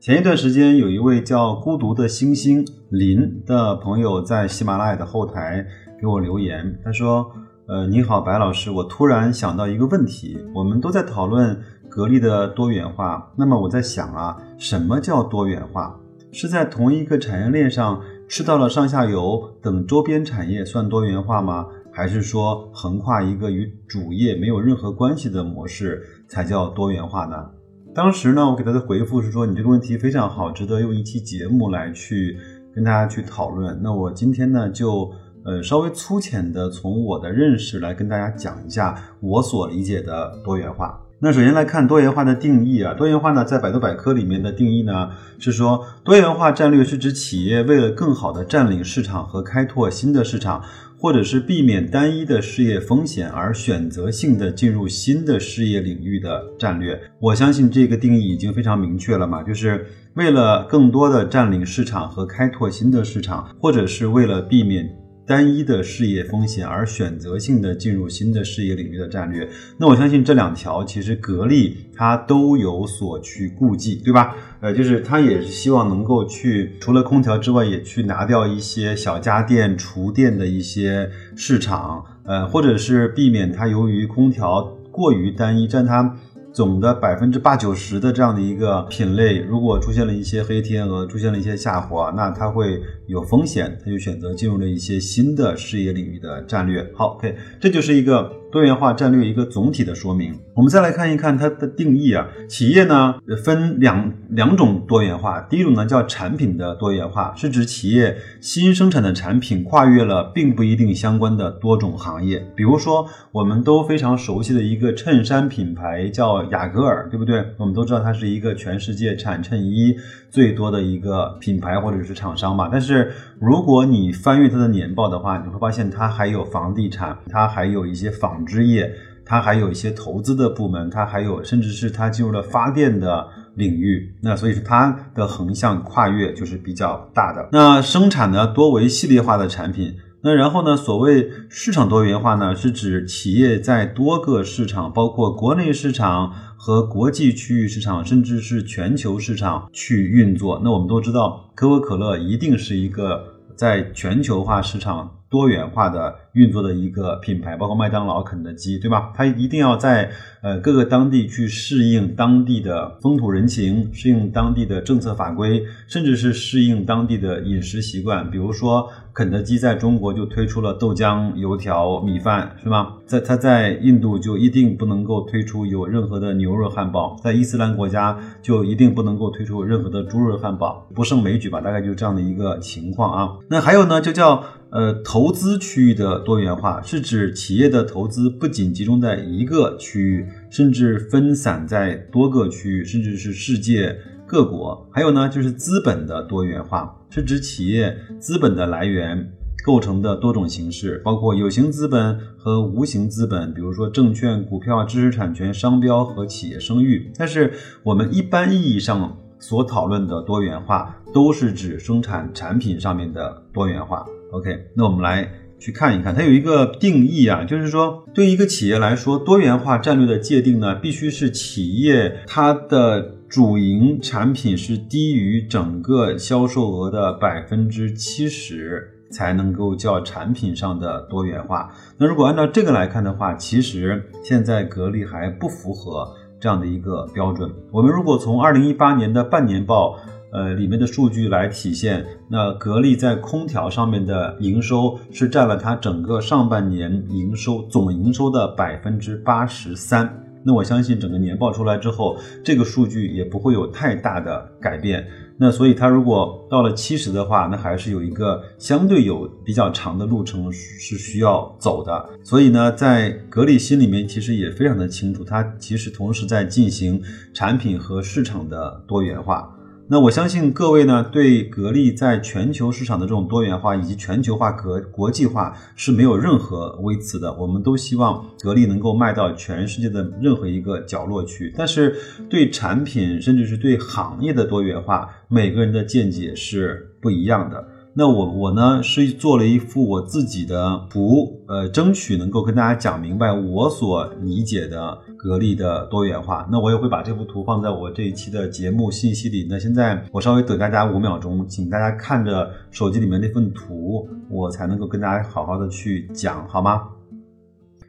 前一段时间，有一位叫孤独的星星林的朋友在喜马拉雅的后台给我留言，他说。呃，你好，白老师，我突然想到一个问题，我们都在讨论格力的多元化，那么我在想啊，什么叫多元化？是在同一个产业链上吃到了上下游等周边产业算多元化吗？还是说横跨一个与主业没有任何关系的模式才叫多元化呢？当时呢，我给他的回复是说，你这个问题非常好，值得用一期节目来去跟大家去讨论。那我今天呢就。呃，稍微粗浅的从我的认识来跟大家讲一下我所理解的多元化。那首先来看多元化的定义啊，多元化呢在百度百科里面的定义呢是说，多元化战略是指企业为了更好的占领市场和开拓新的市场，或者是避免单一的事业风险而选择性的进入新的事业领域的战略。我相信这个定义已经非常明确了嘛，就是为了更多的占领市场和开拓新的市场，或者是为了避免。单一的事业风险而选择性的进入新的事业领域的战略，那我相信这两条其实格力它都有所去顾忌，对吧？呃，就是它也是希望能够去除了空调之外，也去拿掉一些小家电、厨电的一些市场，呃，或者是避免它由于空调过于单一，占它。总的百分之八九十的这样的一个品类，如果出现了一些黑天鹅，出现了一些下滑，那它会有风险，它就选择进入了一些新的事业领域的战略。好，OK，这就是一个。多元化战略一个总体的说明，我们再来看一看它的定义啊。企业呢分两两种多元化，第一种呢叫产品的多元化，是指企业新生产的产品跨越了并不一定相关的多种行业。比如说，我们都非常熟悉的一个衬衫品牌叫雅戈尔，对不对？我们都知道它是一个全世界产衬衣最多的一个品牌或者是厂商吧。但是如果你翻阅它的年报的话，你会发现它还有房地产，它还有一些纺。纺织业，它还有一些投资的部门，它还有甚至是它进入了发电的领域，那所以说它的横向跨越就是比较大的。那生产呢多为系列化的产品，那然后呢，所谓市场多元化呢，是指企业在多个市场，包括国内市场和国际区域市场，甚至是全球市场去运作。那我们都知道，可口可乐一定是一个在全球化市场。多元化的运作的一个品牌，包括麦当劳、肯德基，对吧？它一定要在呃各个当地去适应当地的风土人情，适应当地的政策法规，甚至是适应当地的饮食习惯。比如说，肯德基在中国就推出了豆浆、油条、米饭，是吗？在它在印度就一定不能够推出有任何的牛肉汉堡，在伊斯兰国家就一定不能够推出任何的猪肉汉堡，不胜枚举吧？大概就是这样的一个情况啊。那还有呢，就叫。呃投，投资区域的多元化是指企业的投资不仅集中在一个区域，甚至分散在多个区域，甚至是世界各国。还有呢，就是资本的多元化，是指企业资本的来源构成的多种形式，包括有形资本和无形资本，比如说证券、股票、知识产权、商标和企业声誉。但是我们一般意义上所讨论的多元化，都是指生产产品上面的多元化。OK，那我们来去看一看，它有一个定义啊，就是说，对一个企业来说，多元化战略的界定呢，必须是企业它的主营产品是低于整个销售额的百分之七十，才能够叫产品上的多元化。那如果按照这个来看的话，其实现在格力还不符合这样的一个标准。我们如果从二零一八年的半年报。呃，里面的数据来体现，那格力在空调上面的营收是占了它整个上半年营收总营收的百分之八十三。那我相信整个年报出来之后，这个数据也不会有太大的改变。那所以它如果到了七十的话，那还是有一个相对有比较长的路程是需要走的。所以呢，在格力心里面其实也非常的清楚，它其实同时在进行产品和市场的多元化。那我相信各位呢，对格力在全球市场的这种多元化以及全球化、格国际化是没有任何微词的。我们都希望格力能够卖到全世界的任何一个角落去。但是对产品，甚至是对行业的多元化，每个人的见解是不一样的。那我我呢是做了一幅我自己的图，呃，争取能够跟大家讲明白我所理解的格力的多元化。那我也会把这幅图放在我这一期的节目信息里。那现在我稍微等大家五秒钟，请大家看着手机里面那份图，我才能够跟大家好好的去讲，好吗？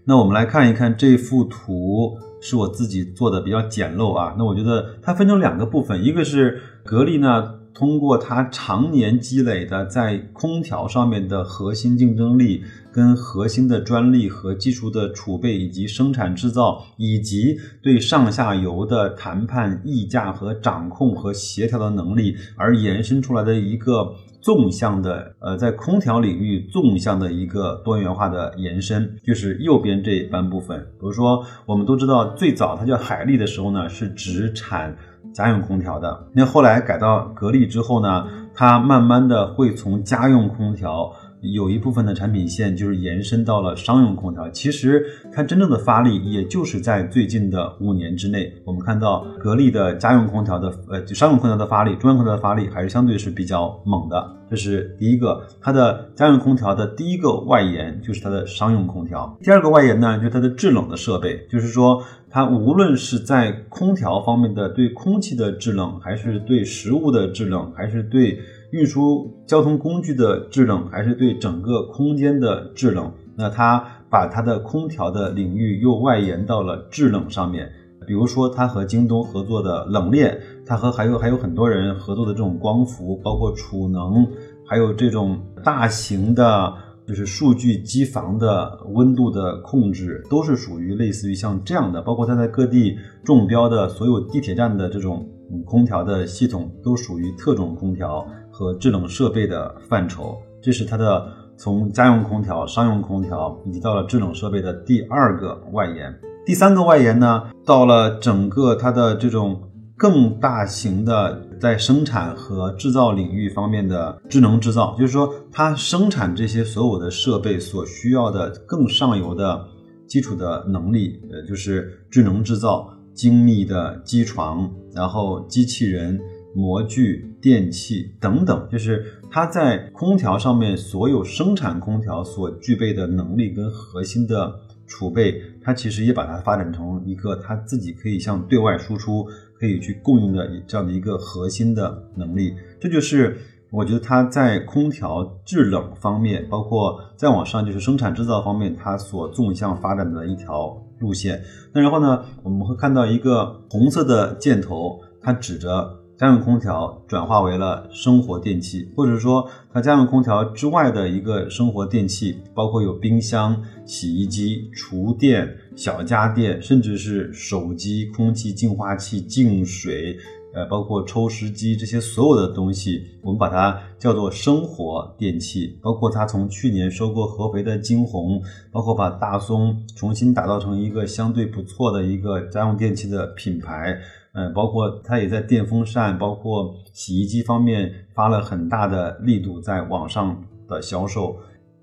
那我们来看一看这幅图，是我自己做的比较简陋啊。那我觉得它分成两个部分，一个是格力呢。通过它常年积累的在空调上面的核心竞争力、跟核心的专利和技术的储备，以及生产制造，以及对上下游的谈判、议价和掌控和协调的能力，而延伸出来的一个纵向的，呃，在空调领域纵向的一个多元化的延伸，就是右边这一半部分。比如说，我们都知道，最早它叫海力的时候呢，是只产。家用空调的，那后来改到格力之后呢，它慢慢的会从家用空调。有一部分的产品线就是延伸到了商用空调，其实它真正的发力也就是在最近的五年之内。我们看到格力的家用空调的呃商用空调的发力，中央空调的发力还是相对是比较猛的。这是第一个，它的家用空调的第一个外延就是它的商用空调。第二个外延呢，就是它的制冷的设备，就是说它无论是在空调方面的对空气的制冷，还是对食物的制冷，还是对。运输交通工具的制冷，还是对整个空间的制冷？那它把它的空调的领域又外延到了制冷上面。比如说，它和京东合作的冷链，它和还有还有很多人合作的这种光伏，包括储能，还有这种大型的，就是数据机房的温度的控制，都是属于类似于像这样的。包括它在各地中标的所有地铁站的这种空调的系统，都属于特种空调。和制冷设备的范畴，这是它的从家用空调、商用空调，以及到了制冷设备的第二个外延。第三个外延呢，到了整个它的这种更大型的在生产和制造领域方面的智能制造，就是说它生产这些所有的设备所需要的更上游的基础的能力，呃，就是智能制造、精密的机床，然后机器人。模具、电器等等，就是它在空调上面所有生产空调所具备的能力跟核心的储备，它其实也把它发展成一个它自己可以向对外输出、可以去供应的这样的一个核心的能力。这就是我觉得它在空调制冷方面，包括再往上就是生产制造方面，它所纵向发展的一条路线。那然后呢，我们会看到一个红色的箭头，它指着。家用空调转化为了生活电器，或者说它家用空调之外的一个生活电器，包括有冰箱、洗衣机、厨电、小家电，甚至是手机、空气净化器、净水，呃，包括抽湿机这些所有的东西，我们把它叫做生活电器。包括它从去年收购合肥的金鸿，包括把大松重新打造成一个相对不错的一个家用电器的品牌。嗯，包括它也在电风扇、包括洗衣机方面发了很大的力度在网上的销售。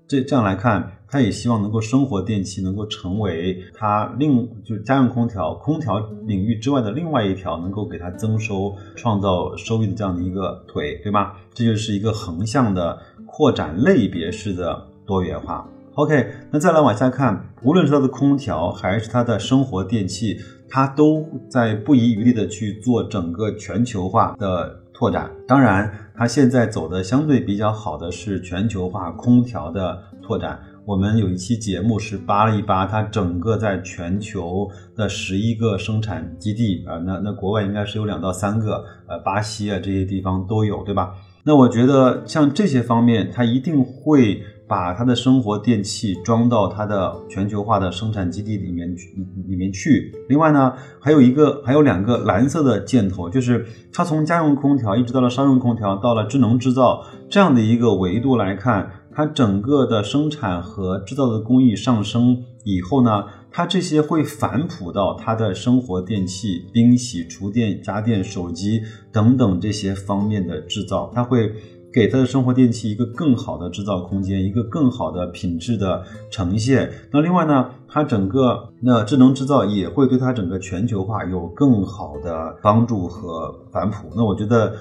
这这样来看，它也希望能够生活电器能够成为它另就是家用空调、空调领域之外的另外一条能够给它增收、创造收益的这样的一个腿，对吧？这就是一个横向的扩展类别式的多元化。OK，那再来往下看，无论是它的空调还是它的生活电器。它都在不遗余力的去做整个全球化的拓展。当然，它现在走的相对比较好的是全球化空调的拓展。我们有一期节目是扒了一扒它整个在全球的十一个生产基地啊，那那国外应该是有两到三个，呃，巴西啊这些地方都有，对吧？那我觉得像这些方面，它一定会。把它的生活电器装到它的全球化的生产基地里面去，里面去。另外呢，还有一个，还有两个蓝色的箭头，就是它从家用空调一直到了商用空调，到了智能制造这样的一个维度来看，它整个的生产和制造的工艺上升以后呢，它这些会反哺到它的生活电器、冰洗、厨电、家电、手机等等这些方面的制造，它会给他的生活电器一个更好的制造空间，一个更好的品质的呈现。那另外呢，它整个那智能制造也会对它整个全球化有更好的帮助和反哺。那我觉得。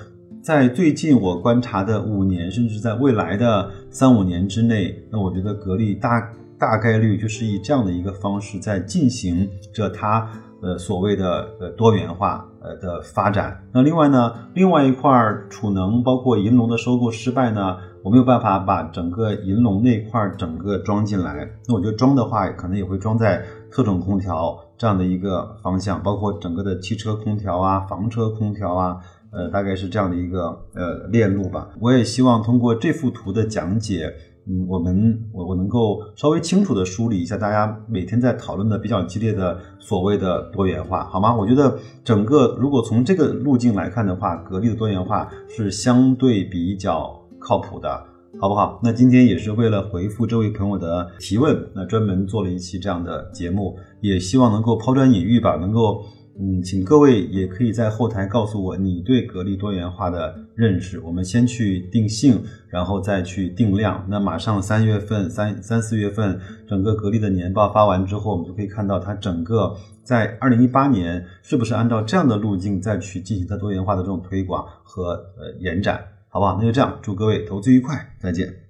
在最近我观察的五年，甚至在未来的三五年之内，那我觉得格力大大概率就是以这样的一个方式在进行着它呃所谓的呃多元化呃的发展。那另外呢，另外一块储能，包括银龙的收购失败呢，我没有办法把整个银龙那块整个装进来。那我觉得装的话，可能也会装在特种空调这样的一个方向，包括整个的汽车空调啊、房车空调啊。呃，大概是这样的一个呃链路吧。我也希望通过这幅图的讲解，嗯，我们我我能够稍微清楚的梳理一下大家每天在讨论的比较激烈的所谓的多元化，好吗？我觉得整个如果从这个路径来看的话，格力的多元化是相对比较靠谱的，好不好？那今天也是为了回复这位朋友的提问，那专门做了一期这样的节目，也希望能够抛砖引玉吧，能够。嗯，请各位也可以在后台告诉我你对格力多元化的认识。我们先去定性，然后再去定量。那马上三月份、三三四月份，整个格力的年报发完之后，我们就可以看到它整个在二零一八年是不是按照这样的路径再去进行它多元化的这种推广和呃延展，好不好？那就这样，祝各位投资愉快，再见。